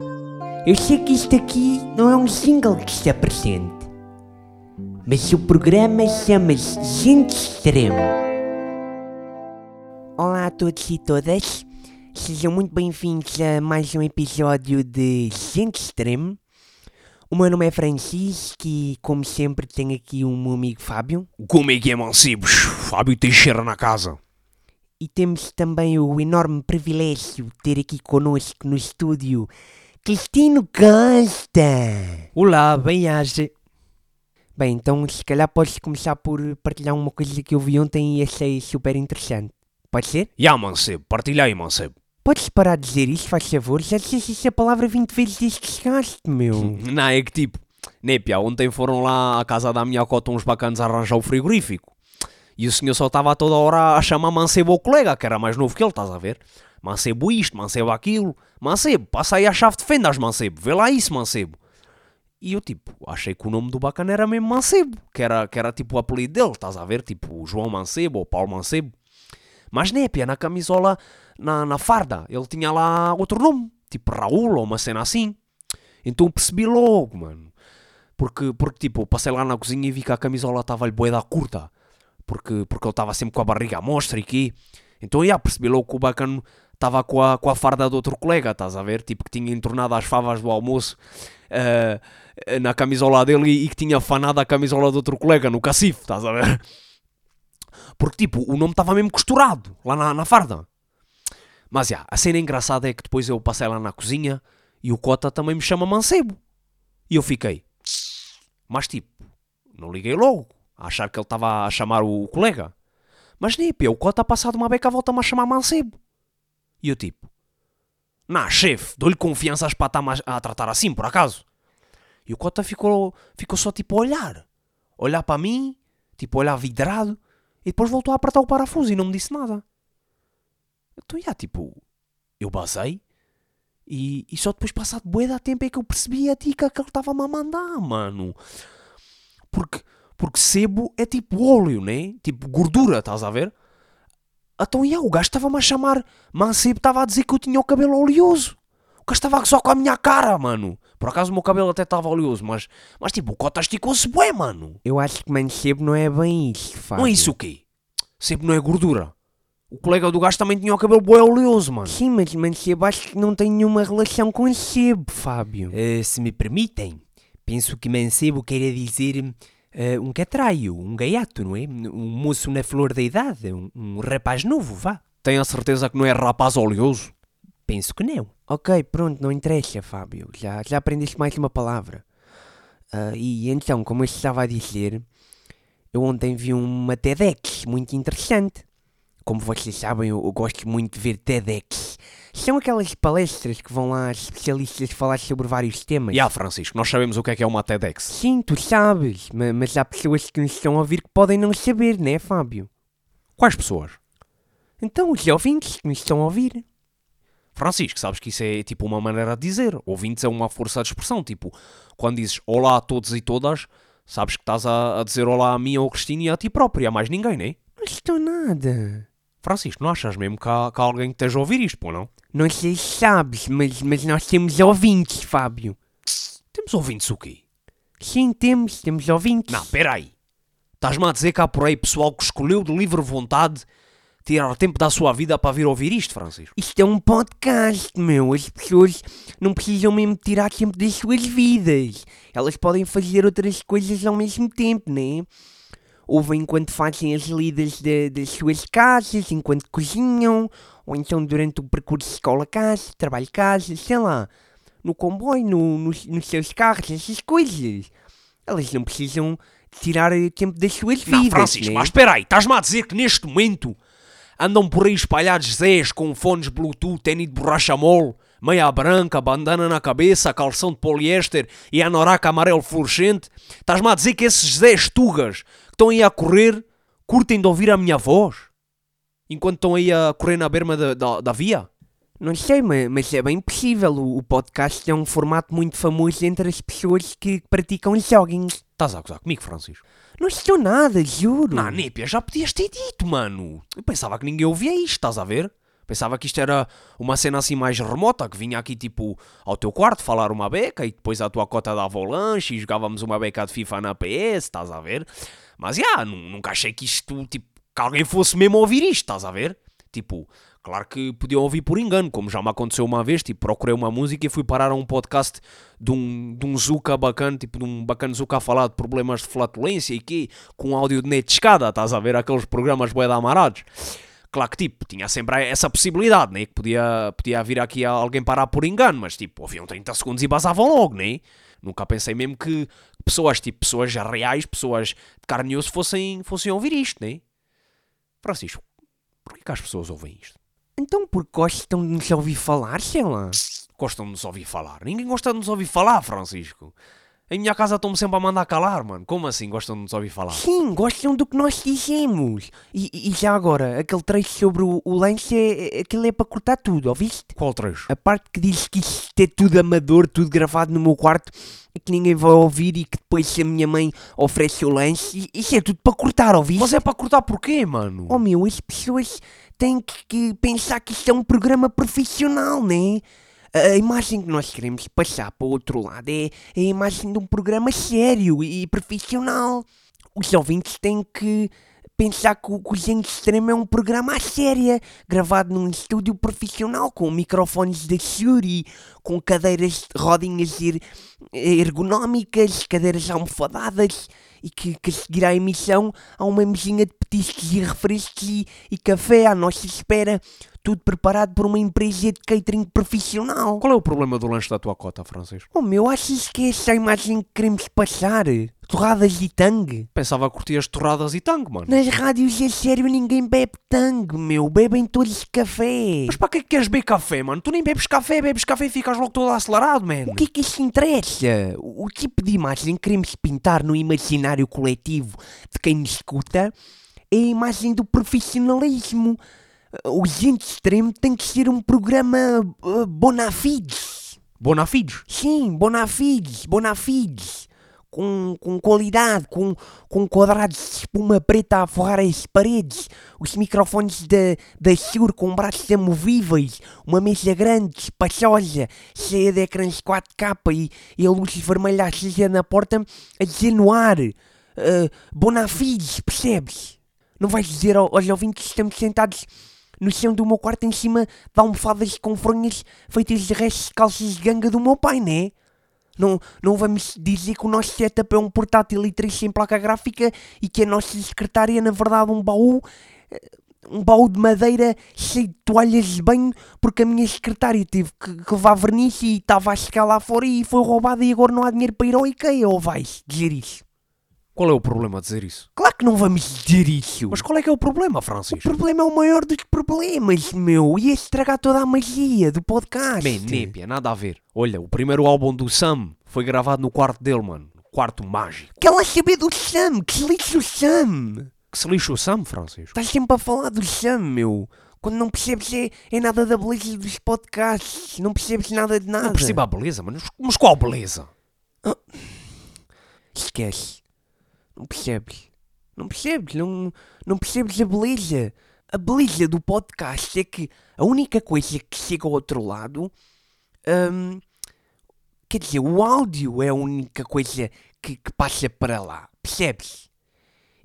Eu sei que isto aqui não é um single que se apresente, mas o programa chama-se Gente Extremo. Olá a todos e todas, sejam muito bem-vindos a mais um episódio de Gente Extremo. O meu nome é Francisco e, como sempre, tenho aqui o meu amigo Fábio. Como é que é, mancebos? Fábio Teixeira na casa. E temos também o enorme privilégio de ter aqui connosco no estúdio Cristino Costa. Olá, bem-aja. Bem, então se calhar podes começar por partilhar uma coisa que eu vi ontem e achei super interessante. Pode ser? Ya, mancebo, partilha aí, mancebo. Podes parar de dizer isso, faz favor? Já disseste essa palavra 20 vezes desde que chegaste, meu. Não, é que tipo, Népia, ontem foram lá à casa da minha cota uns bacanas arranjar o frigorífico. E o senhor só estava toda hora a chamar mancebo ao colega, que era mais novo que ele, estás a ver? Mancebo isto, mancebo aquilo. Mancebo, passa aí a chave de fendas, mancebo. Vê lá isso, mancebo. E eu, tipo, achei que o nome do bacana era mesmo Mancebo, que era, que era tipo o apelido dele, estás a ver? Tipo João Mancebo ou Paulo Mancebo. Mas népia, na camisola, na, na farda, ele tinha lá outro nome, tipo Raul ou uma cena assim. Então percebi logo, mano. Porque, porque tipo, passei lá na cozinha e vi que a camisola estava-lhe boeda curta. Porque, porque ele estava sempre com a barriga à mostra e quê. Então, já, percebi logo que o bacano estava com a, com a farda de outro colega, estás a ver? Tipo, que tinha entornado as favas do almoço eh, na camisola dele e, que tinha fanado a camisola de outro colega no cacife, estás a ver? Porque, tipo, o nome estava mesmo costurado lá na, na farda. Mas, já, a cena engraçada é que depois eu passei lá na cozinha e o Cota também me chama Mancebo. E eu fiquei. Mas, tipo, não liguei logo, a achar que ele estava a chamar o, colega. Mas, népia, o Cota passado uma beca volta-me a chamar Mancebo. E eu, tipo, Nah, chefe, dou-lhe confianças para estar a tratar assim, por acaso. E o Cota ficou, ficou só tipo a olhar. Olhar para mim, tipo olhar vidrado. E depois voltou a apertar o parafuso e não me disse nada. Então, já, tipo, eu basei. E, e só depois passado bué da tempo é que eu percebi a dica que ele estava-me a mandar, mano. Porque, porque sebo é tipo óleo, né? Tipo gordura, estás a ver? Então, ia, o gajo estava-me a chamar. Mancebo estava a dizer que eu tinha o cabelo oleoso. O gajo estava só com a minha cara, mano. Por acaso o meu cabelo até estava oleoso, mas, mas tipo, o cota esticou-se bué, mano. Eu acho que mancebo não é bem isso, Fábio. Não é isso o quê? Sebo não é gordura. O colega do gajo também tinha o cabelo bué oleoso, mano. Sim, mas mancebo acho que não tem nenhuma relação com sebo, Fábio. Eh, se me permitem, penso que mancebo queira dizer eh, um catraio, um gaiato, não é? Um moço na flor da idade, um, um rapaz novo, vá. Tenho a certeza que não é rapaz oleoso? Penso que não. Ok, pronto, não interessa, Fábio. Já, já aprendeste mais uma palavra. Ah, e então, como eu estava a dizer, eu ontem vi uma TEDx muito interessante. Como vocês sabem, eu, eu gosto muito de ver TEDx. São aquelas palestras que vão lá especialistas falar sobre vários temas. Já, Francisco, nós sabemos o que é que é uma TEDx. Sim, tu sabes, ma- mas há pessoas que nos estão a ouvir que podem não saber, né, Fábio? Quais pessoas? Então, os ouvintes que nos estão a ouvir. Francisco, sabes que isso é tipo uma maneira de dizer. Ouvintes é uma força de expressão. Tipo, quando dizes olá a todos e todas, sabes que estás a, a dizer olá a mim, ao Cristina e a ti próprio, e a mais ninguém, né? Não estou nada. Francisco, não achas mesmo que há, que há alguém que esteja a ouvir isto, pô, não? Não sei se sabes, mas, mas nós temos ouvintes, Fábio. Temos ouvintes o quê? Sim, temos, temos ouvintes. Não, peraí. Estás-me a dizer que há por aí pessoal que escolheu de livre vontade tirar tempo da sua vida para vir ouvir isto, Francisco? Isto é um podcast, meu. As pessoas não precisam mesmo tirar tempo das suas vidas. Elas podem fazer outras coisas ao mesmo tempo, né? Ouvem enquanto fazem as lidas de- das suas casas, enquanto cozinham, ou então durante o percurso escola-casa, trabalho-casa, sei lá. No comboio, no, nos, nos seus carros, essas coisas. Elas não precisam tirar eh, tempo das suas vidas, Não, Francisco, né? mas espera aí, estás-me a dizer que neste momento andam por aí espalhados Zés com fones Bluetooth, tênis de borracha mole, meia branca, bandana na cabeça, calção de poliéster e anorak amarelo fluorescente? Estás-me a dizer que esses Zés tugas estão aí a correr curtem de ouvir a minha voz? Enquanto estão aí a correr na berma da, da, da via? Não sei, ma- mas é bem possível. O, podcast é um formato muito famoso entre as pessoas que praticam jogging. Estás a gozar comigo, Francisco? Não estou nada, juro. Não, Népia, já podias ter dito, mano. Eu pensava que ninguém ouvia isto, estás a ver? Pensava que isto era uma cena assim mais remota, que vinha aqui tipo ao teu quarto falar uma beca e depois a tua cota dava o lanche e jogávamos uma beca de FIFA na PS, estás a ver? Mas já, yeah, nunca achei que isto, tipo, que alguém fosse mesmo ouvir isto, estás a ver? Tipo, claro que podiam ouvir por engano, como já me aconteceu uma vez, tipo, procurei uma música e fui parar a um podcast de um, de um Zuka bacana, tipo, de um bacana Zuka a falar de problemas de flatulência e que com áudio de net de escada, estás a ver? Aqueles programas bué amarados. Claro que, tipo, tinha sempre essa possibilidade, né? Que podia, podia vir aqui alguém parar por engano, mas, tipo, ouviam 30 segundos e basavam logo, né? Nunca pensei mesmo que pessoas, tipo, pessoas reais, pessoas de carne e osso fossem, fossem ouvir isto, né? Francisco, porquê que as pessoas ouvem isto? Então, porque gostam de nos ouvir falar, sei lá. Gostam de nos ouvir falar? Ninguém gosta de nos ouvir falar, Francisco. Em minha casa estão-me sempre a mandar calar, mano. Como assim gostam de nos ouvir falar? Sim, gostam do que nós dizemos. E, e já agora, aquele trecho sobre o, o lance, é, é, aquilo é para cortar tudo, ouviste? Qual trecho? A parte que diz que isto é tudo amador, tudo gravado no meu quarto, e que ninguém vai ouvir e que depois a minha mãe oferece o lance, isso é tudo para cortar, ouviste? Mas é para cortar porquê, mano? Oh meu, as pessoas têm que, que pensar que isto é um programa profissional, né? A imagem que nós queremos passar para o outro lado é, é a imagem de um programa sério e profissional. Os ouvintes têm que pensar que o Gente Extremo é um programa à séria, gravado num estúdio profissional, com microfones da Shure, com cadeiras, rodinhas er ergonómicas, cadeiras almofadadas, e que, que a seguir à emissão há uma mesinha de petiscos e refrescos e, e café à nossa espera, tudo preparado por uma empresa de catering profissional. Qual é o problema do lanche da tua cota, Francisco? Oh meu, achas que é essa a imagem que queremos passar? Torradas e tangue? Pensava que curtias torradas e tangue, mano. Nas rádios é sério ninguém bebe tangue, meu. Bebem todos café. Mas para que é que queres beber café, mano? Tu nem bebes café, bebes café e ficas logo todo acelerado, mano. O que é que isso interessa? O tipo de imagem que queremos pintar no imaginário coletivo de quem nos escuta é a imagem do profissionalismo o Gente Extremo tem que ser um programa uh, bonafides. Bonafides? Sim, bonafides, bonafides. Com, com qualidade, com, com quadrados de espuma preta a forrar as paredes, os microfones da, da Shure com braços amovíveis, uma mesa grande, espaçosa, cheia de ecrãs 4K e, e a luz vermelha acesa na porta a dizer no ar. Uh, bonafides, percebes? Não vais dizer aos ouvintes que estamos sentados no chão do meu quarto em cima de almofadas com fronhas feitas de restos de calças de ganga do meu pai, né? Não, não vamos dizer que o nosso setup é um portátil e três sem placa gráfica e que a nossa secretária é na verdade um baú eh, um baú de madeira cheio de toalhas de banho porque a minha secretária teve que, que levar verniz e estava a chegar lá fora e foi roubada e agora não há dinheiro para ir ao IKEA ou vais dizer isso? Qual é o problema de dizer isso? Claro que não vamos dizer isso. Mas qual é que é o problema, Francisco? O problema é o maior dos problemas, meu. Ia estragar toda a magia do podcast. Bem, népia, nada a ver. Olha, o primeiro álbum do Sam foi gravado no quarto dele, mano. Quarto mágico. Quer lá saber do Sam? Que se lixe o Sam? Que se lixe o Sam, Francisco? Estás sempre a falar do Sam, meu. Quando não percebes é, é nada da beleza dos podcasts. Não percebes nada de nada. Não percebo a beleza, mano. Mas qual beleza? Oh. Esquece. Não percebes? Não percebes? Não, não percebes a beleza? A beleza do podcast é que a única coisa que chega ao outro lado. Hum, quer dizer, o áudio é a única coisa que, que passa para lá. Percebes?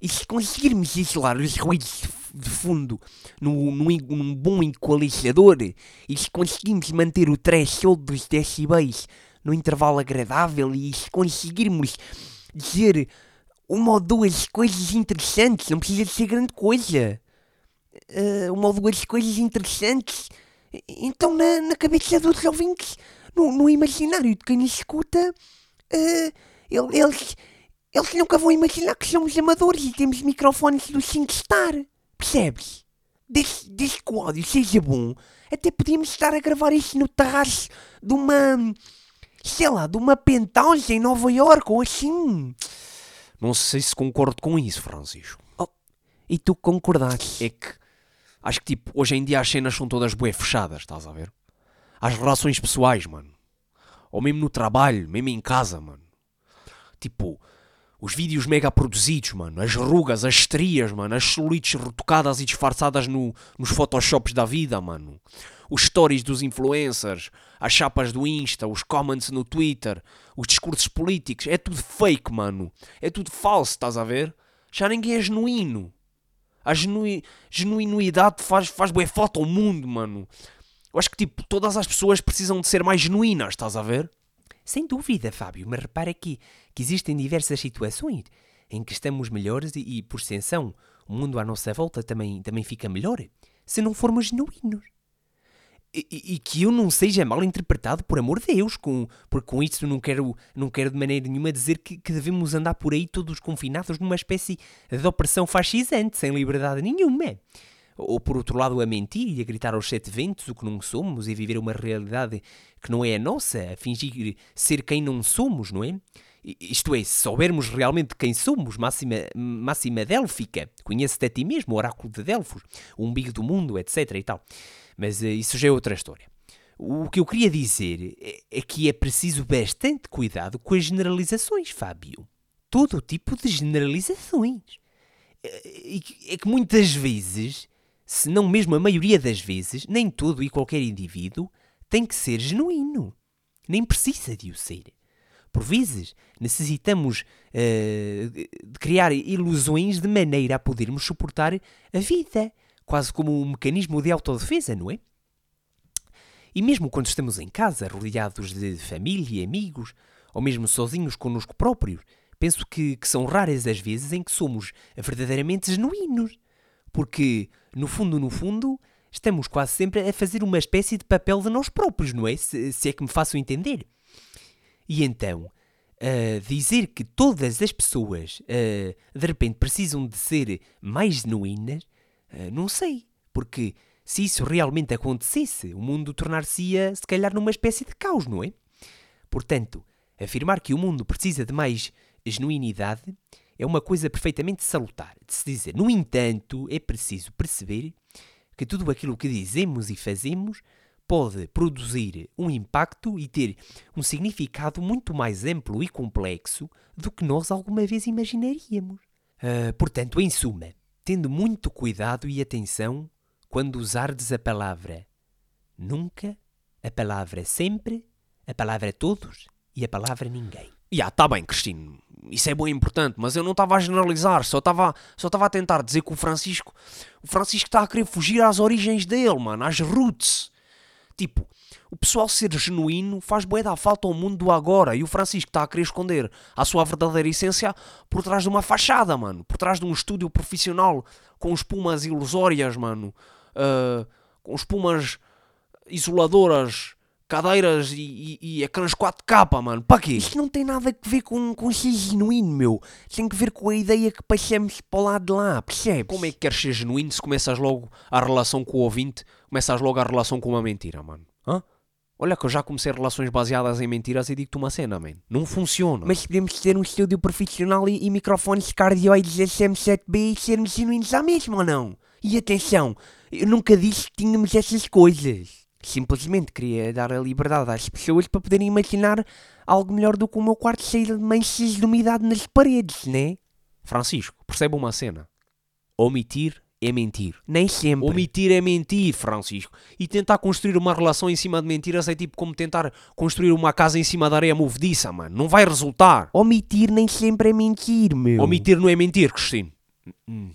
E se conseguirmos isolar os ruídos de fundo num, bom equalizador e se conseguirmos manter o threshold dos decibéis no intervalo agradável e se conseguirmos dizer uma ou duas coisas interessantes, não precisa ser grande coisa. Uh, uma ou duas coisas interessantes. Então, na, na cabeça dos ouvintes, no, no imaginário de quem escuta, uh, eles, eles nunca vão imaginar que somos amadores e temos microfones do 5 Star. Percebes? Desde, que o áudio seja bom, até podíamos estar a gravar isto no terraço de uma. sei lá, de uma penthouse em Nova York ou assim. Não sei se concordo com isso, Francisco. Oh, e tu concordaste? É que acho que tipo, hoje em dia as cenas são todas bué fechadas, estás a ver? As relações pessoais, mano. Ou mesmo no trabalho, mesmo em casa, mano. Tipo, Os vídeos mega produzidos, mano. As rugas, as estrias, mano. As celulites retocadas e disfarçadas no, nos photoshops da vida, mano. Os stories dos influencers, as chapas do Insta, os comments no Twitter, os discursos políticos. É tudo fake, mano. É tudo falso, estás a ver? Já ninguém é genuíno. A genui genuinuidade faz, faz bué foto ao mundo, mano. Eu acho que, tipo, todas as pessoas precisam de ser mais genuínas, estás a ver? Sem dúvida, Fábio, mas repara aqui que existem diversas situações em que estamos melhores e, e, por extensão, o mundo à nossa volta também, também fica melhor se não formos genuínos. E, e, que eu não seja mal interpretado, por amor de Deus, com, porque com isto não quero, não quero de maneira nenhuma dizer que, que devemos andar por aí todos confinados numa espécie de opressão fascisante, sem liberdade nenhuma ou por outro lado a mentir e a gritar aos sete ventos o que não somos e viver uma realidade que não é a nossa, a fingir ser quem não somos, não é? Isto é, se soubermos realmente quem somos, máxima, máxima délfica, conhece-te a ti mesmo, oráculo de Delfos, o umbigo do mundo, etc e tal. Mas uh, isso já é outra história. O que eu queria dizer é, é que é preciso bastante cuidado com as generalizações, Fábio. Todo tipo de generalizações. É, é que muitas vezes se não mesmo a maioria das vezes, nem todo e qualquer indivíduo tem que ser genuíno. Nem precisa de o ser. Por vezes, necessitamos uh, de criar ilusões de maneira a podermos suportar a vida, quase como um mecanismo de autodefesa, não é? E mesmo quando estamos em casa, rodeados de família e amigos, ou mesmo sozinhos connosco próprios, penso que, que são raras as vezes em que somos verdadeiramente genuínos. Porque, no fundo, no fundo, estamos quase sempre a fazer uma espécie de papel de nós próprios, não é? Se, se é que me faço entender. E então, uh, dizer que todas as pessoas uh, de repente precisam de ser mais genuínas, não sei. Porque se isso realmente acontecesse, o mundo tornar-se-ia, se calhar, numa espécie de caos, não é? Portanto, afirmar que o mundo precisa de mais genuinidade é uma coisa perfeitamente salutar de se dizer. No entanto, é preciso perceber que tudo aquilo que dizemos e fazemos pode produzir um impacto e ter um significado muito mais amplo e complexo do que nós alguma vez imaginaríamos. Uh, portanto, em suma, tendo muito cuidado e atenção quando usardes a palavra nunca, a palavra sempre, a palavra todos e a palavra ninguém. Ya, yeah, tá bem, Cristino. Isso é bem importante, mas eu não estava a generalizar, só estava só a tentar dizer que o Francisco. O Francisco está a querer fugir às origens dele, mano, às roots. Tipo, o pessoal ser genuíno faz bué da falta ao mundo do agora e o Francisco está a querer esconder a sua verdadeira essência por trás de uma fachada, mano. Por trás de um estúdio profissional com espumas ilusórias, mano. Uh, com espumas isoladoras cadeiras e, e, e ecrãs 4K, mano. Para quê? Isto não tem nada a ver com, com ser genuíno, meu. Tem que ver com a ideia que passamos para o lado de lá, percebes? Como é que queres ser genuíno se começas logo a relação com o ouvinte, começas logo a relação com uma mentira, mano? Olha que eu já comecei relações baseadas em mentiras e digo-te uma cena, man. Não funciona. Mas podemos ter um estúdio profissional e, e microfones cardioides SM7B e sermos genuínos à mesma ou não? E atenção, eu nunca disse que tínhamos essas coisas. Simplesmente queria dar a liberdade às pessoas para poderem imaginar algo melhor do que o meu quarto cheio de manchas de umidade nas paredes, né? Francisco, percebe uma cena. Omitir é mentir. Nem sempre. Omitir é mentir, Francisco. E tentar construir uma relação em cima de mentiras é tipo como tentar construir uma casa em cima da areia movediça, mano. Não vai resultar. Omitir nem sempre é mentir, meu. Omitir não é mentir, Cristino. Hum.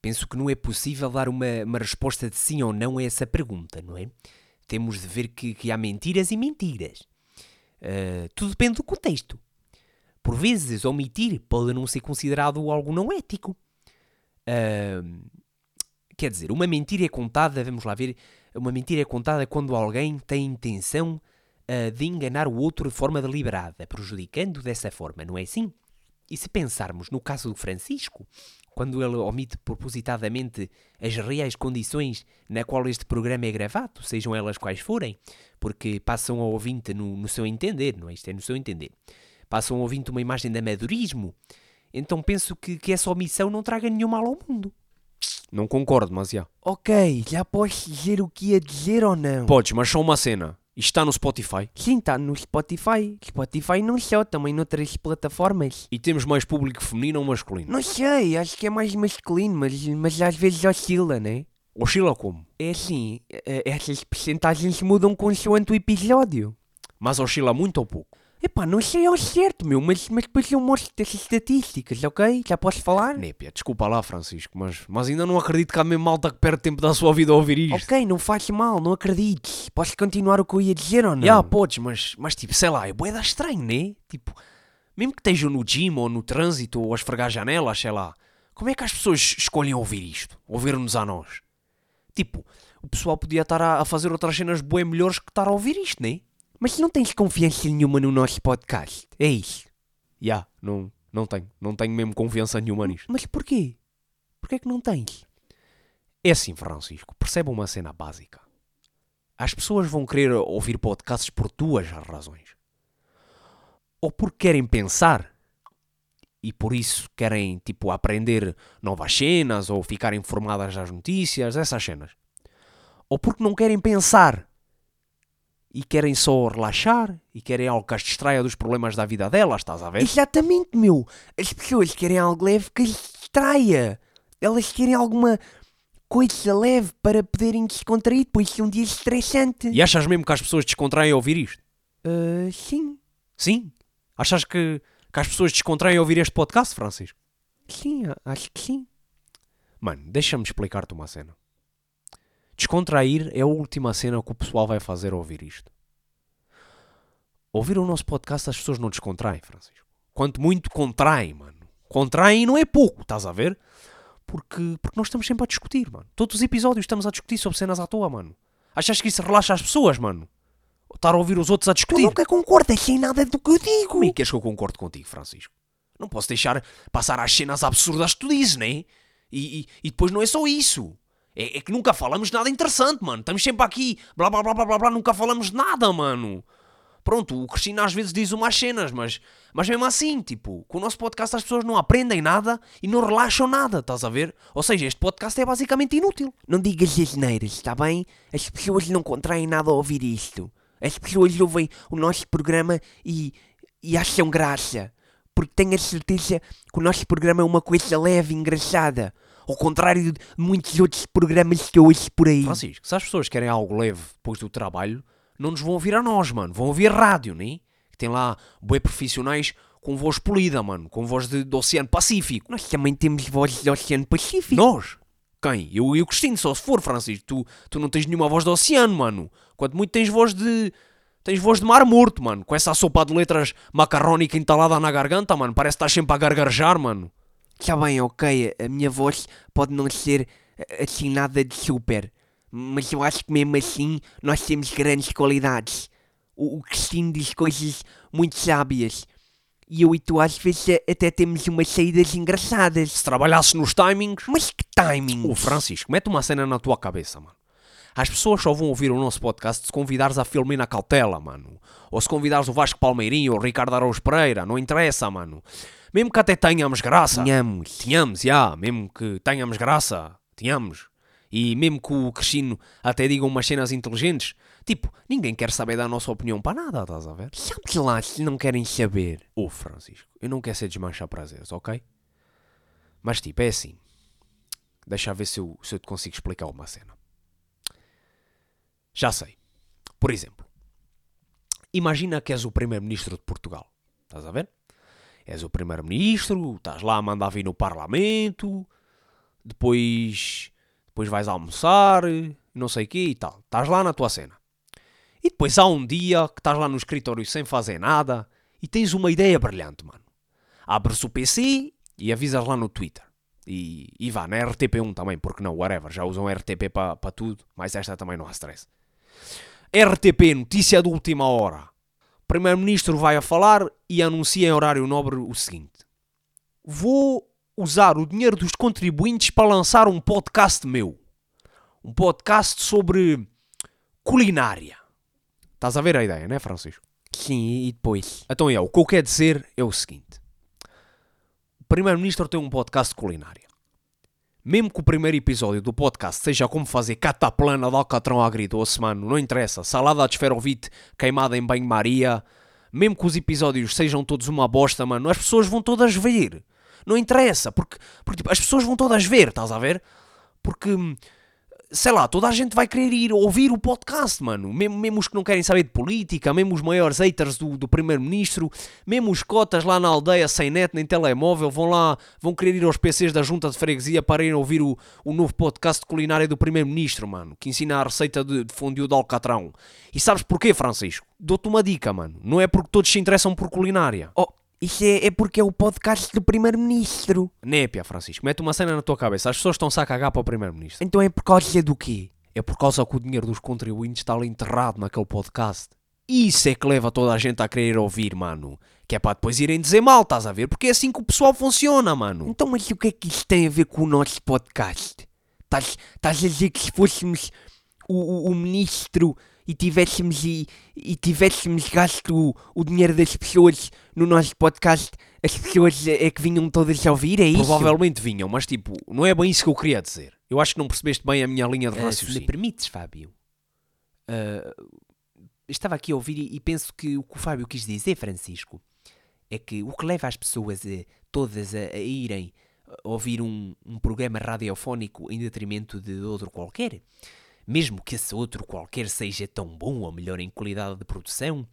Penso que não é possível dar uma, uma resposta de sim ou não a essa pergunta, não é? Temos de ver que, que há mentiras e mentiras. Uh, tudo depende do contexto. Por vezes, omitir pode não ser considerado algo não ético. Uh, quer dizer, uma mentira é contada, vamos lá ver, uma mentira é contada quando alguém tem intenção uh, de enganar o outro de forma deliberada, prejudicando dessa forma, não é assim? E se pensarmos no caso do Francisco, quando ele omite propositadamente as reais condições na qual este programa é gravado, sejam elas quais forem, porque passam ao ouvinte no, no seu entender, não é? Isto é no seu entender. Passam ao ouvinte uma imagem de amadorismo. Então penso que, que essa omissão não traga nenhum mal ao mundo. Não concordo, mas já. Ok, já podes dizer o que ia dizer ou não? Podes, mas só uma cena. Isto está no Spotify. Sim, está no Spotify. Spotify não só, também noutras plataformas. E temos mais público feminino ou masculino? Não sei, acho que é mais masculino, mas, mas às vezes oscila, né? Oscila como? É assim, eh, essas percentagens mudam consoante o episódio. Mas oscila muito ou pouco? Epá, não sei ao certo, meu, mas, mas depois eu mostro essas estatísticas, ok? Já posso falar? Népia, desculpa lá, Francisco, mas, mas ainda não acredito que há mesmo malta que perde tempo da sua vida a ouvir isto. Ok, não faz mal, não acredites. Posso continuar o que eu ia dizer ou não? Já, podes, mas, mas tipo, sei lá, é boeda estranho, né? Tipo, mesmo que estejam no gym ou no trânsito ou a esfregar janelas, sei lá, como é que as pessoas escolhem ouvir isto? Ouvir-nos a nós? Tipo, o pessoal podia estar a, a fazer outras cenas bem melhores que estar a ouvir isto, né? Mas não tens confiança nenhuma no nosso podcast, é isso? Já, não, não tenho, não tenho mesmo confiança nenhuma nisto. Mas porquê? Porquê que não tens? É assim, Francisco, perceba uma cena básica. As pessoas vão querer ouvir podcasts por duas razões. Ou porque querem pensar e por isso querem, tipo, aprender novas cenas ou ficar informadas das notícias, essas cenas. Ou porque não querem pensar e querem só relaxar e querem algo que as distraia dos problemas da vida delas, estás a ver? Exatamente, meu. As pessoas querem algo leve que as distraia. Elas querem alguma coisa leve para poderem descontrair depois de um dia estressante. E achas mesmo que as pessoas descontraem a ouvir isto? Ah, sim, Sim? Achas que, que as pessoas descontraem a ouvir este podcast, Francisco? sim, acho que sim. Mano, deixa-me explicar-te uma cena. Descontrair é a última cena que o pessoal vai fazer ao ouvir isto. Ouvir o nosso podcast as pessoas não descontraem, Francisco. Quanto muito contraem, mano. Contraem não é pouco, estás a ver? Porque, porque nós estamos sempre a discutir, mano. Todos os episódios estamos a discutir sobre cenas à toa, mano. Achas que isso relaxa as pessoas, mano? Estar a ouvir os outros a Tu discutir? nunca concordas em nada do que eu digo. Como é que queres que eu concorde contigo, Francisco? Não posso deixar passar as cenas absurdas que tu dizes, né? E, e, e depois não é só isso. É, é que nunca falamos nada interessante, mano. Estamos sempre aqui, blá blá blá blá blá blá, nunca falamos nada, mano. Pronto, o Cristina às vezes diz umas cenas, mas, mas mesmo assim, tipo, com o nosso podcast as pessoas não aprendem nada e não relaxam nada, estás a ver? Ou seja, este podcast é basicamente inútil. Não digas asneiras, está bem? As pessoas não contraem nada a ouvir isto. As pessoas ouvem o nosso programa e, e acham graça. Porque tenho a certeza que o nosso programa é uma coisa leve e engraçada. Ao contrário de muitos outros programas que eu ouço por aí. Francisco, se as pessoas querem algo leve depois do trabalho, não nos vão ouvir a nós, mano. Vão ouvir rádio, né? Que tem lá bué profissionais com voz polida, mano. Com voz de, do Oceano Pacífico. Nós também temos vozes do Oceano Pacífico. Nós? Quem? Eu e o Cristina, só se for, Francisco. Tu, tu não tens nenhuma voz do oceano, mano. Quanto muito tens voz de. Tens voz de mar morto, mano. Com essa sopa de letras macarrónica entalada na garganta, mano. Parece que estás sempre a gargarejar, mano. Está bem, ok, a minha voz pode não ser eh, assim nada de super, mas eu acho que mesmo assim nós temos grandes qualidades. O, o Cristina diz coisas muito sábias e eu e tu às vezes até temos umas saídas engraçadas. Se trabalhasses nos timings. Mas que timing! Ô Francisco, mete uma cena na tua cabeça, mano. As pessoas só vão ouvir o nosso podcast se convidares a Filomena Cautela, mano. Ou se convidares o Vasco Palmeirinho ou o Ricardo Araújo Pereira. Não interessa, mano. Mesmo que até tenhamos graça. Tínhamos. Tínhamos, já. Mesmo que tenhamos graça. Tínhamos. E mesmo que o Cristina até diga umas cenas inteligentes. Tipo, ninguém quer saber da nossa opinião para nada, estás a ver? Sabes lá se não querem saber. Ô Francisco, eu não quero ser desmanchar prazeres, ok? Mas tipo, é assim. Deixa ver se eu, se eu te consigo explicar uma cena. Já sei. Por exemplo, imagina que és o primeiro-ministro de Portugal. Estás a ver? És o primeiro-ministro, estás lá a mandar vir no Parlamento, depois, depois vais almoçar, não sei o quê e tal. Estás lá na tua cena. E depois há um dia que estás lá no escritório sem fazer nada e tens uma ideia brilhante, mano. Abres o PC e avisas lá no Twitter. E, e vá, na RTP1 também, porque não, whatever, já usam RTP para pa tudo, mas esta também não há stress. RTP, notícia de última hora. O Primeiro-Ministro vai a falar e anuncia em horário nobre o seguinte: Vou usar o dinheiro dos contribuintes para lançar um podcast meu. Um podcast sobre culinária. Estás a ver a ideia, não é, Francisco? Sim, e depois? Então é, o que eu quero dizer é o seguinte. O Primeiro-Ministro tem um podcast de culinária. Mesmo que o primeiro episódio do podcast seja como fazer cataplana de alcatrão agridoce, mano, não interessa. Salada de esferovite queimada em banho-maria. Mesmo que os episódios sejam todos uma bosta, mano, as pessoas vão todas ver. Não interessa, porque, porque tipo, as pessoas vão todas ver, estás a ver? Porque hum, sei lá, toda a gente vai querer ir ouvir o podcast, mano. Mesmo, mesmo os que não querem saber de política, mesmo os maiores haters do, do primeiro-ministro, mesmo os cotas lá na aldeia sem net nem telemóvel vão lá, vão querer ir aos PCs da junta de freguesia para ir ouvir o, o novo podcast de culinária do primeiro-ministro, mano, que ensina a receita de, de fondue de alcatrão. E sabes porquê, Francisco? Dou-te uma dica, mano. Não é porque todos se interessam por culinária. Oh, isso é, é porque é o podcast do Primeiro-Ministro. Népia, Francisco, mete uma cena na tua cabeça. As pessoas estão-se a cagar para o primeiro-ministro. Então é por causa do quê? É por causa que o dinheiro dos contribuintes está ali enterrado naquele podcast. Isso é que leva toda a gente a querer ouvir, mano. Que é para depois irem dizer mal, estás a ver? Porque é assim que o pessoal funciona, mano. Então, mas o que é que isso tem a ver com o nosso podcast? Estás estás a dizer que se fôssemos o, o, o ministro e tivéssemos, e, e tivéssemos gasto o, dinheiro das pessoas no nosso podcast, as pessoas é que vinham todas a ouvir, é isso? Provavelmente vinham, mas tipo, não é bem isso que eu queria dizer. Eu acho que não percebeste bem a minha linha de Ah, se me raciocínio. permites, Fábio. ah, estava aqui a ouvir e, e penso que o que o Fábio quis dizer, Francisco, é que o que leva as pessoas a, todas a, a irem ouvir um, um programa radiofónico em detrimento de outro qualquer, mesmo que esse outro qualquer seja tão bom ou melhor em qualidade de produção,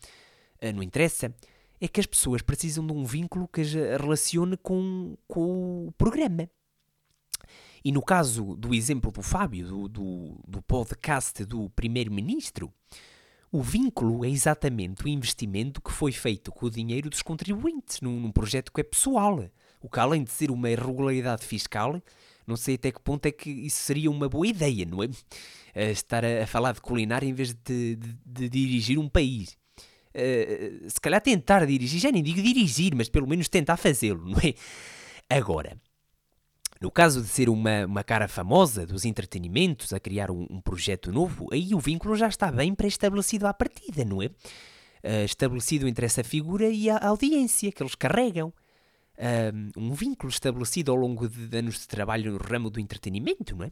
ah, não interessa, é que as pessoas precisam de um vínculo que as relacione com, com o programa. E no caso do exemplo do Fábio, do, do, do podcast do Primeiro-Ministro, o vínculo é exatamente o investimento que foi feito com o dinheiro dos contribuintes num, num projeto que é pessoal. O que, além de ser uma irregularidade fiscal, não sei até que ponto é que isso seria uma boa ideia, não é? Eh, estar a, a falar de culinária em vez de, de- de dirigir um país. Eh, se calhar tentar dirigir, já nem digo dirigir, mas pelo menos tentar fazê-lo, não é? Agora, no caso de ser uma, uma cara famosa dos entretenimentos a criar um, um projeto novo, aí o vínculo já está bem pré-estabelecido à partida, não é? Ah, estabelecido entre essa figura e a audiência que eles carregam. Ah, um vínculo estabelecido ao longo de, anos de trabalho no ramo do entretenimento, não é?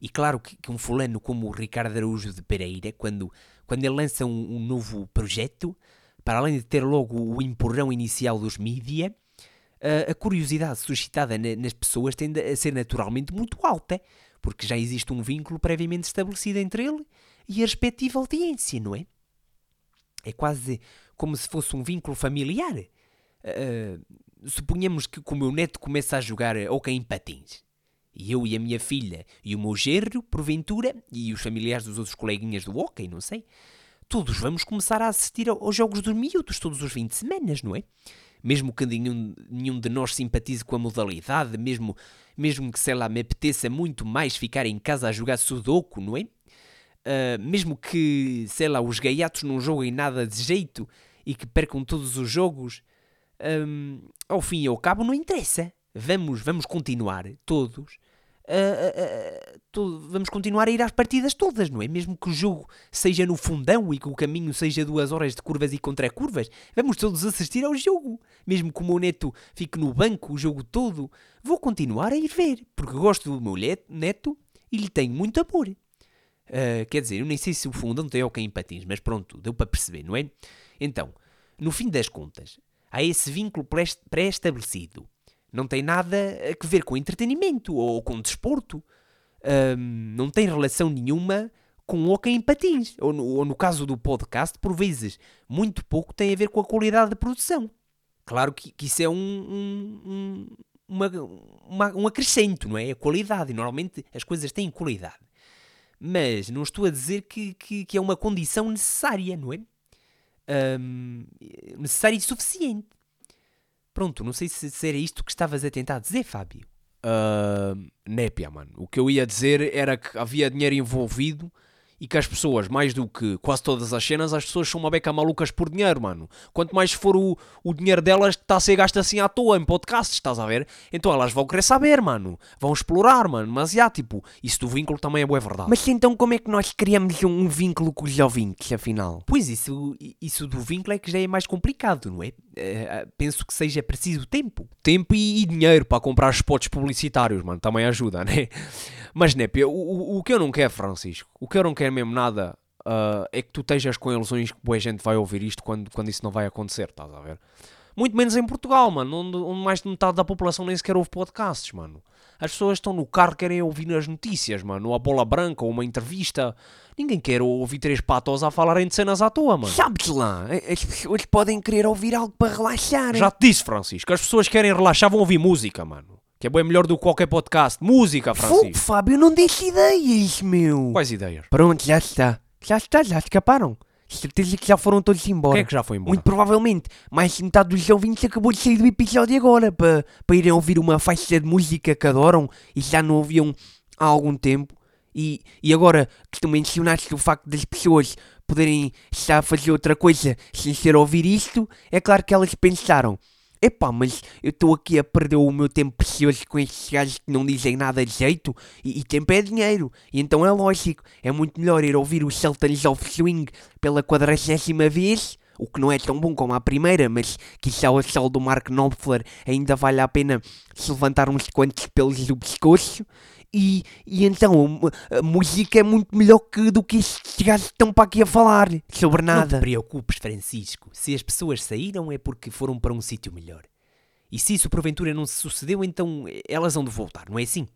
E claro que, que um fulano como o Ricardo Araújo de Pereira, quando, quando ele lança um, um novo projeto, para além de ter logo o empurrão inicial dos mídia, a- curiosidade suscitada na- nas pessoas tende a ser naturalmente muito alta, porque já existe um vínculo previamente estabelecido entre ele e a respectiva audiência, não é? É quase como se fosse um vínculo familiar. Ah, suponhamos que o meu neto começa a jogar hockey em patins. E eu e a minha filha e o meu gerro, porventura, e os familiares dos outros coleguinhas do hockey, não sei, todos vamos começar a assistir ao- aos jogos dos miúdos todos os fins de semana, não é? Mesmo que nenhum, nenhum de nós simpatize com a modalidade, mesmo, mesmo que, sei lá, me apeteça muito mais ficar em casa a jogar sudoku, não é? Ah, mesmo que, sei lá, os gaiatos não joguem nada de jeito e que percam todos os jogos, hum, ao fim e ao cabo não interessa. Vamos, vamos continuar, todos, vamos continuar a ir às partidas todas, não é? Mesmo que o jogo seja no fundão e que o caminho seja duas horas de curvas e contra-curvas, vamos todos assistir ao jogo. Mesmo que o meu neto fique no banco o jogo todo, vou continuar a ir ver, porque gosto do meu neto e lhe tenho muito amor. Ah, quer dizer, eu nem sei se o fundão tem hockey em patins, mas pronto, deu para perceber, não é? Então, no fim das contas, há esse vínculo pré- pré-estabelecido. Não tem nada a ver com entretenimento ou com desporto. Ahm, não tem relação nenhuma com hockey em patins. Ou no, ou no caso do podcast, por vezes, muito pouco tem a ver com a qualidade da produção. Claro que, que isso é um, um, um, uma, uma- um acrescento, não é? A qualidade. Normalmente as coisas têm qualidade. Mas não estou a dizer que, que, que é uma condição necessária, não é? Ahm, necessária e suficiente. Pronto, não sei se, se era isto que estavas a tentar dizer, Fábio. Ah, népia, mano. O que eu ia dizer era que havia dinheiro envolvido e que as pessoas, mais do que quase todas as cenas, as pessoas são uma beca malucas por dinheiro, mano. Quanto mais for o, o dinheiro delas que está a ser gasto assim à toa em podcasts, estás a ver? Então elas vão querer saber, mano. Vão explorar, mano. Mas já, tipo, isso do vínculo também é boa verdade. Mas então como é que nós criamos um, um vínculo com os ouvintes, afinal? Pois isso, isso do vínculo é que já é mais complicado, não é? eh, penso que seja preciso tempo. Tempo e, e dinheiro para comprar spots publicitários, mano. Também ajuda, né? Mas, Népia, o, o, o que eu não quero, Francisco, o que eu não quero mesmo nada ah, é que tu estejas com ilusões que boa gente vai ouvir isto quando, quando isso não vai acontecer, estás a ver? Muito menos em Portugal, mano, onde, onde mais de metade da população nem sequer ouve podcasts, mano. As pessoas estão no carro querem ouvir as notícias, mano, a bola branca ou uma entrevista. Ninguém quer ouvir três patos a falarem de cenas à toa, mano. Sabes lá, as pessoas podem querer ouvir algo para relaxar. Já te disse, Francisco, as pessoas querem relaxar vão ouvir música, mano. Que é bem melhor do que qualquer podcast. Música, Fogo, Francisco. Fábio, não deixe ideias, meu. Quais ideias? Pronto, já está. Já está, já escaparam. Certeza que já foram todos embora. Quem é que já foi embora? Muito provavelmente, mais de metade dos ouvintes acabou de sair do episódio agora para, para irem ouvir uma faixa de música que adoram e já não ouviam há algum tempo. E, e agora que tu mencionaste o facto das pessoas poderem estar a fazer outra coisa sem ser ouvir isto, é claro que elas pensaram: epá, mas eu estou aqui a perder o meu tempo precioso com estes gajos que não dizem nada de jeito e, e tempo é dinheiro. E então é lógico, é muito melhor ir ouvir os Sultans of Swing pela quadragésima vez. O que não é tão bom como a primeira, mas quizá o sol do Mark Knopfler ainda vale a pena se levantar uns quantos pelos do pescoço. E, e então a música é muito melhor que, do que estes gajos que estão para aqui a falar sobre Não nada. te preocupes, Francisco. Se as pessoas saíram é porque foram para um sítio melhor. E se isso porventura não se sucedeu, então elas hão de voltar, não é assim?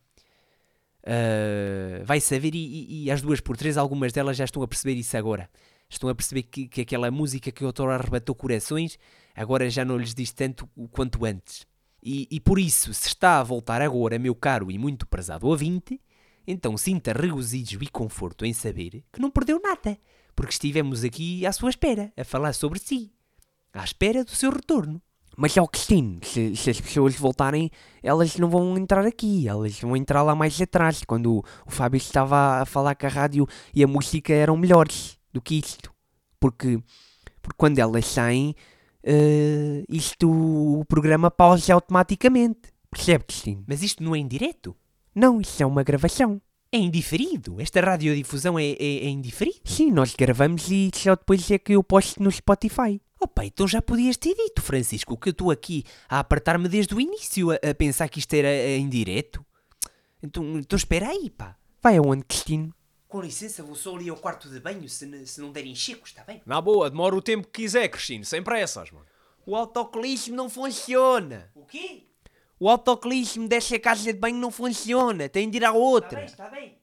Ah, vai saber, e, e- e às duas por três, algumas delas já estão a perceber isso agora. Estão a perceber que, que aquela música que outrora arrebatou corações, agora já não lhes diz tanto quanto antes. E, e por isso, se está a voltar agora, meu caro e muito prezado ouvinte, então sinta regozijo e conforto em saber que não perdeu nada, porque estivemos aqui à sua espera, a falar sobre si, à espera do seu retorno. Mas é o Cristina, se, se as pessoas voltarem, elas não vão entrar aqui, elas vão entrar lá mais atrás, quando o, o Fábio estava a falar que a rádio e a música eram melhores do que isto. Porque, porque quando elas saem, eh, isto, o programa pausa automaticamente. Percebe, Cristina? Mas isto não é em direto? Não, isso é uma gravação. É indiferido. Esta radiodifusão é, é, é indiferido. Sim, nós gravamos e só depois é que eu posto no Spotify. Opa, então já podias ter dito, Francisco, que eu estou aqui a apertar-me desde o início, a, a pensar que isto era eh, em direto. Então, então espera aí, pá. Vai aonde, Cristina? Com licença, vou só ali ao quarto de banho, se, se não derem checos, está bem? Na boa, demora o tempo que quiser, Cristino, sem pressas, mano. O autocolismo não funciona. O quê? O autocolismo dessa casa de banho não funciona. Tem de ir à outra. está bem.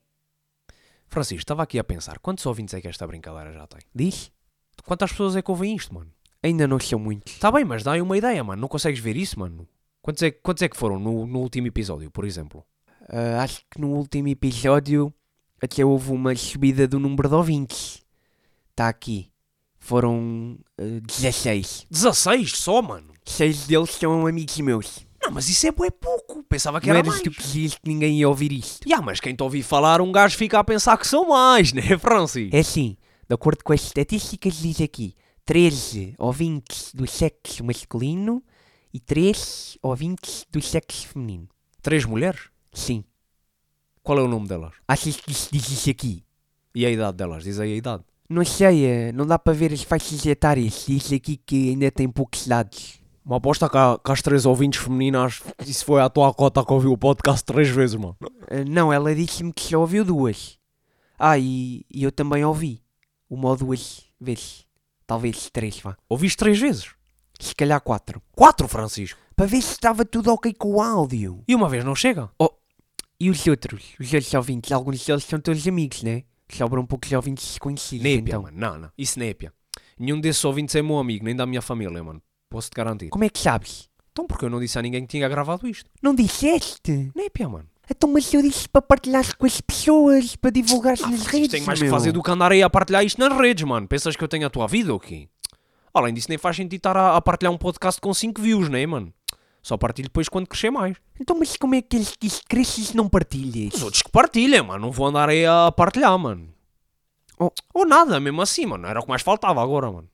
Francisco, estava aqui a pensar, quantos ouvintes é que esta brincadeira já tem? Diz? Quantas pessoas é que ouvem isto, mano? Ainda não são muitos. Tá bem, mas dá aí uma ideia, mano. Não consegues ver isso, mano? Quantos é, quantos é que foram no, no último episódio, por exemplo? Ah, acho que no último episódio até houve uma subida do número de ouvintes. Está aqui. Foram ah, 16. 16 só, mano? Seis deles são amigos meus. Não, mas isso é bué pouco. Pensava que Não era eras mais. tu que dizias que ninguém ia ouvir isto. Ya, mas quem te ouvir falar, um gajo fica a pensar que são mais, né, Francis? É assim, de acordo com as estatísticas, diz aqui 13 ouvintes do sexo masculino e 3 ouvintes do sexo feminino. Três mulheres? Sim. Qual é o nome delas? Achas que isto diz isso aqui? E a idade delas? Diz aí a idade. Não sei, eh, não dá para ver as faixas etárias. Diz aqui que ainda tem poucos dados. Uma aposta que, há- que as três ouvintes femininas, isso foi a tua cota que ouviu o podcast três vezes, mano. Eh, não, ela disse-me que só ouviu duas. Ah, e, e eu também ouvi. Uma ou duas vezes. Talvez três, vá. Ouviste três vezes? Se calhar quatro. Quatro, Francisco. Para ver se estava tudo ok com o áudio. E uma vez não chega? E os outros? Os outros ouvintes? Alguns deles são todos amigos, né? Sobram poucos ouvintes desconhecidos, Népia, então. mano. Não, não. Isso népia. Nenhum desses ouvintes é meu amigo, nem da minha família, mano. Posso-te garantir. Como é que sabes? Então porque eu não disse a ninguém que tinha gravado isto? Não disseste? Népia, mano. Então, mas eu disse para partilhares com as pessoas, para divulgares nas redes, tenho mais que meu. fazer do que andar aí a partilhar isto nas redes, mano. Pensas que eu tenho a tua vida ou quê? Além disso, nem faz sentido estar a, a partilhar um podcast com 5 views, né, mano? Só partilho depois quando crescer mais. Então, mas como é que eles dizem que cresces e não partilhas? Os outros que partilhem, mano. Não vou andar aí a partilhar, mano. Oh. Ou nada, mesmo assim, mano. Era o que mais faltava agora, mano.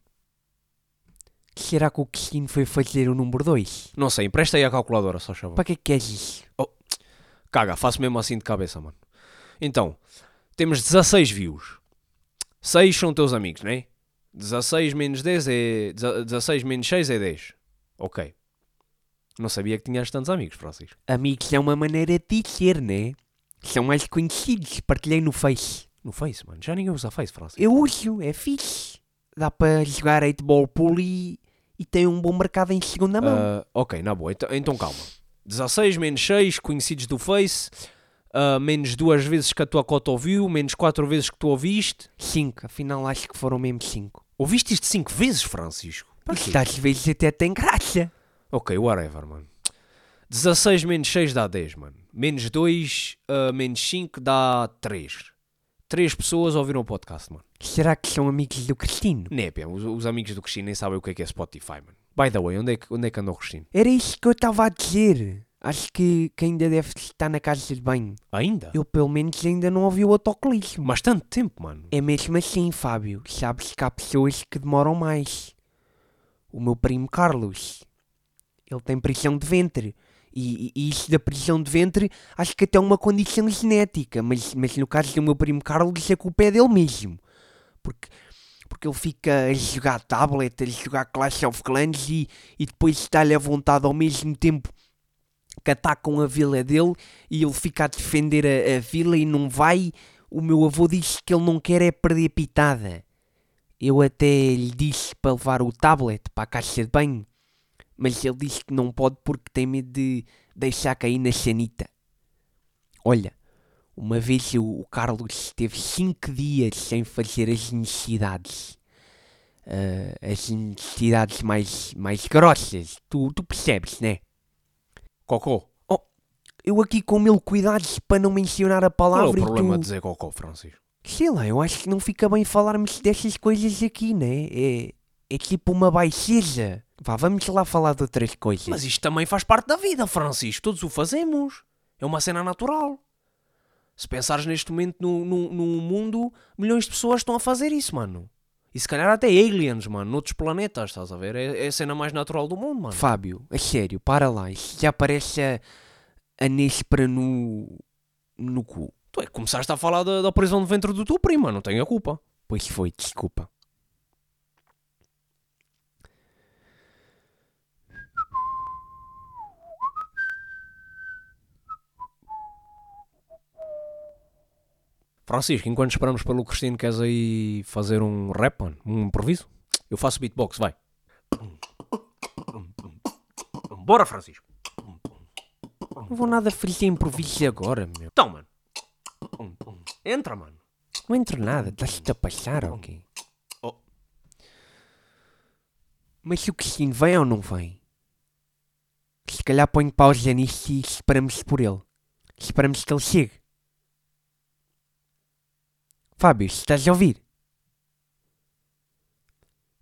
Será que o Cristino foi fazer o número 2? Não sei, empresta aí a calculadora, só chama. Para que é que queres isso? Caga, faço mesmo assim de cabeça, mano. Então, temos 16 views. 6 são teus amigos, né? 16 menos 10 é. 16 menos 6 é 10. Ok. Não sabia que tinhas tantos amigos, Francisco. Amigos é uma maneira de dizer, né? São mais conhecidos, partilhei no Face. No Face, mano. Já ninguém usa Face, Francisco. Eu uso, é fixe. Dá para jogar 8 ball pool e, e tem um bom mercado em segunda mão. Ah, ok, na boa. Então, então calma. 16 menos 6, conhecidos do Face. ah, menos duas vezes que a tua cota ouviu. Menos quatro vezes que tu ouviste. 5, afinal acho que foram mesmo 5. Ouviste isto 5 vezes, Francisco? Isto às vezes até tem graça. Ok, whatever, mano. 16 menos 6 dá 10, mano. Menos 2, ah, menos 5 dá 3. 3 pessoas ouviram o podcast, mano. Será que são amigos do Cristino? Népia, os, os amigos do Cristina nem sabem o que é que é Spotify, mano. By the way, onde é que, onde é que andou o Cristina? Era isso que eu estava a dizer. Acho que, que ainda deve estar na casa de banho. Ainda? Eu pelo menos ainda não ouvi o autocolismo. Mas tanto tempo, mano. É mesmo assim, Fábio. Sabes que há pessoas que demoram mais. O meu primo Carlos, ele tem prisão de ventre. E, e- isso da prisão de ventre acho que até é uma condição genética. Mas, mas no caso do meu primo Carlos, a culpa é dele mesmo. Porque, porque ele fica a jogar tablet, a jogar Clash of Clans e, e depois está-lhe à vontade ao mesmo tempo que atacam a vila dele e ele fica a defender a, a vila e não vai. O meu avô disse que ele não quer é perder pitada. Eu até lhe disse para levar o tablet para a caixa de banho, mas ele disse que não pode porque tem medo de deixar cair na sanita. Olha, uma vez o, o Carlos esteve cinco dias sem fazer as necessidades. Ah, as necessidades mais, mais grossas. Tu, tu percebes, né? Cocô. Eu aqui com mil cuidados para não mencionar a Qual é palavra o problema tu... de dizer cocô, Francisco? Sei lá, eu acho que não fica bem falarmos dessas coisas aqui, né? É, é tipo uma baixeza. Vá, vamos lá falar de outras coisas. Mas isto também faz parte da vida, Francisco. Todos o fazemos. É uma cena natural. Se pensares neste momento no, no, no mundo, milhões de pessoas estão a fazer isso, mano. E se calhar até aliens, mano, noutros planetas, estás a ver? É, é a cena mais natural do mundo, mano. Fábio, a sério, para lá. Isto já parece a, a néspera no... no cu. Tu é que começaste a falar da, da prisão de ventre do teu primo. Não tenho a culpa. Pois foi, desculpa. Francisco, enquanto esperamos pelo Cristino, queres aí fazer um rap, mano? Um improviso? Eu faço beatbox, vai. Bora, Francisco. Não vou nada fazer improviso agora, meu. Então, mano. Entra, mano. Não entro nada, estás-te a passar, ok? Oh. Mas o Cristino vem ou não vem? Se calhar ponho pausa nisto e esperamos por ele. Esperamos que ele chegue. Fábio, estás a ouvir?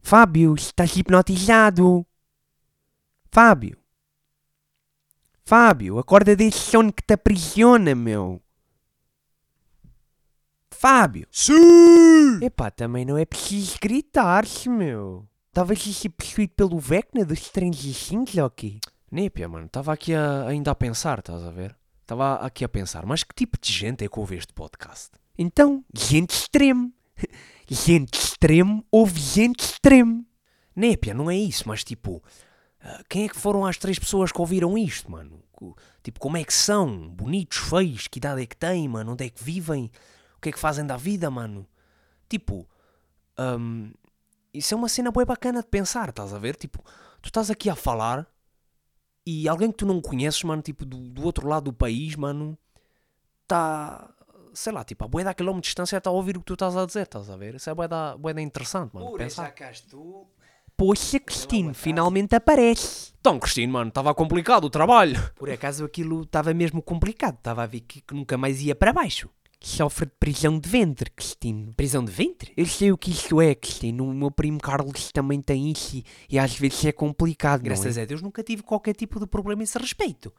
Fábio, estás hipnotizado. Fábio. Fábio, acorda desse sono que te aprisiona, meu. Fábio. Sim! Epá, também não é preciso gritar-se, meu. Talvez isso seja possuído pelo Vecna dos ou quê? Népia, mano. Estava aqui a- ainda a pensar, estás a ver? Estava aqui a pensar, mas que tipo de gente é que ouve este podcast? Então, gente extremo. Gente extremo ouve gente extremo. Népia, não é isso, mas tipo, ah, quem é que foram as três pessoas que ouviram isto, mano? Tipo, como é que são? Bonitos, feios? Que idade é que têm, mano? Onde é que vivem? O que é que fazem da vida, mano? Tipo, hum, isso é uma cena bem bacana de pensar, estás a ver? Tipo, tu estás aqui a falar e alguém que tu não conheces, mano, tipo, do, do outro lado do país, mano, está, sei lá, tipo, a bué da quilómetro de distância está a ouvir o que tu estás a dizer, estás a ver? Isso é bué da, bué da interessante, mano, de pensar. cá estou. Poxa, Cristino, finalmente aparece. Então, Cristino, mano, estava complicado o trabalho. Por acaso aquilo estava mesmo complicado. Estava a ver que, que nunca mais ia para baixo. Sofre de prisão de ventre, Cristino. Prisão de ventre? Eu sei o que isso é, Cristino. O meu primo Carlos também tem isso e, e às vezes é complicado, Graças é? a Deus nunca tive qualquer tipo de problema a esse respeito.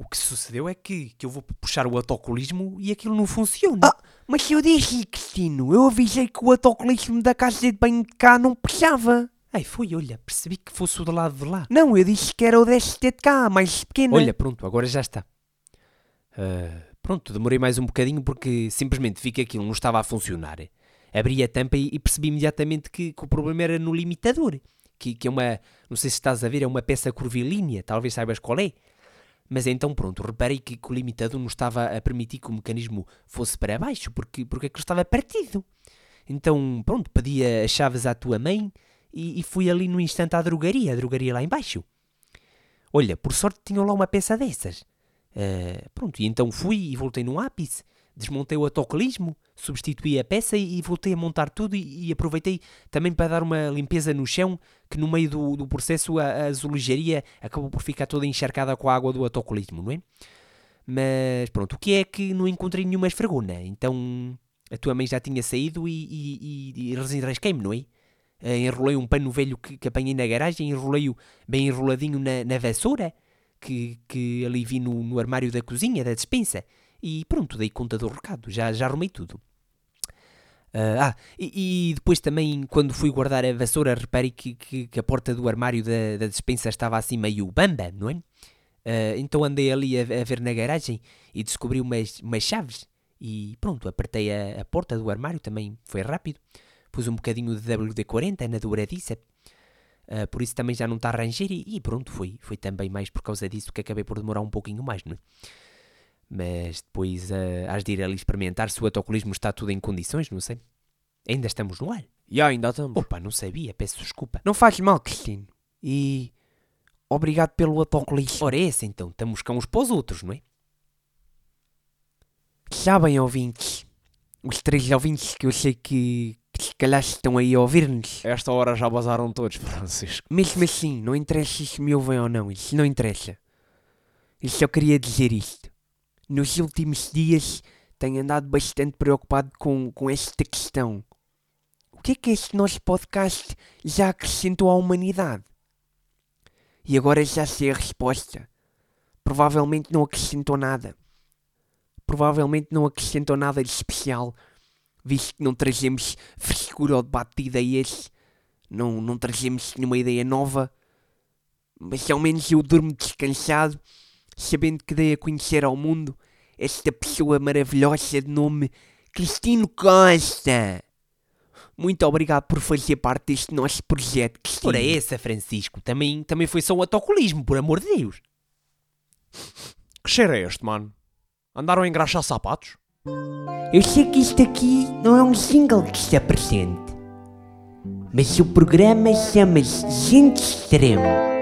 O que sucedeu é que, que eu vou puxar o autocolismo e aquilo não funciona. Ah, mas eu disse, Cristino, eu avisei que o autocolismo da casa de banho de cá não puxava. Ai, foi, olha, percebi que fosse o do lado de lá. Não, eu disse que era o deste de cá, mais pequeno. Olha, pronto, agora já está. Ah, pronto, demorei mais um bocadinho porque simplesmente vi que aquilo não estava a funcionar. Abri a tampa e, e percebi imediatamente que, que o problema era no limitador. que, que é uma, não sei se estás a ver, é uma peça curvilínea, talvez saibas qual é. Mas então pronto, reparei que, que o limitador não estava a permitir que o mecanismo fosse para baixo, porque, porque aquilo estava partido. Então pronto, pedi as chaves à tua mãe e, e fui ali no instante à drogaria, a drogaria lá embaixo. Olha, por sorte tinham lá uma peça dessas. Uh, pronto, e então fui e voltei no ápice, desmontei o autocolismo, substituí a peça e, voltei a montar tudo e, aproveitei também para dar uma limpeza no chão, que no meio do, do processo a, a azulejaria acabou por ficar toda encharcada com a água do autocolismo, não é? Mas pronto, o que é que não encontrei nenhuma esfregona, então a tua mãe já tinha saído e, e, e, e desenrasquei-me, não é? Uh, enrolei um pano velho que, que apanhei na garagem, enrolei-o bem enroladinho na, na vassoura, que, que ali vi no, no armário da cozinha, da despensa. E pronto, dei conta do recado, já, já arrumei tudo. Uh, ah, e, e, depois também, quando fui guardar a vassoura, reparei que, que, que a porta do armário da, da despensa estava assim meio bamba, não é? Uh, então andei ali a, a, ver na garagem e descobri umas, umas chaves. E pronto, apertei a, a porta do armário, também foi rápido. Pus um bocadinho de WD-40 na dobradiça Uh, por isso também já não está a ranger e, e, pronto, foi, foi também mais por causa disso que acabei por demorar um pouquinho mais, não é? Mas depois uh, has de ir ali experimentar se o autocolismo está tudo em condições, não sei. Ainda estamos no ar? Já, ainda estamos. Opa, não sabia, peço desculpa. Não faz mal, Cristino. E obrigado pelo autocolismo. Ora, é esse então, estamos cá uns para os outros, não é? Sabem, ouvintes, os três ouvintes que eu sei que, se calhar estão aí a ouvir-nos. Esta hora já basaram todos, Francisco. Mesmo assim, não interessa se me ouvem ou não, isso não interessa. Eu só queria dizer isto. Nos últimos dias tenho andado bastante preocupado com, com esta questão. O que é que este nosso podcast já acrescentou à humanidade? E agora já sei a resposta. Provavelmente não acrescentou nada. Provavelmente não acrescentou nada de especial visto que não trazemos frescura ao debate de ideias, não, não trazemos nenhuma ideia nova, mas ao menos eu durmo descansado, sabendo que dei a conhecer ao mundo esta pessoa maravilhosa de nome Cristino Costa. Muito obrigado por fazer parte deste nosso projeto, Cristino. Ora essa, Francisco, também, também foi só um autocolismo, por amor de Deus. Que cheiro é este, mano? Andaram a engraxar sapatos? Eu sei que isto aqui não é um single que está presente, mas o programa chama-se Gente Extremo.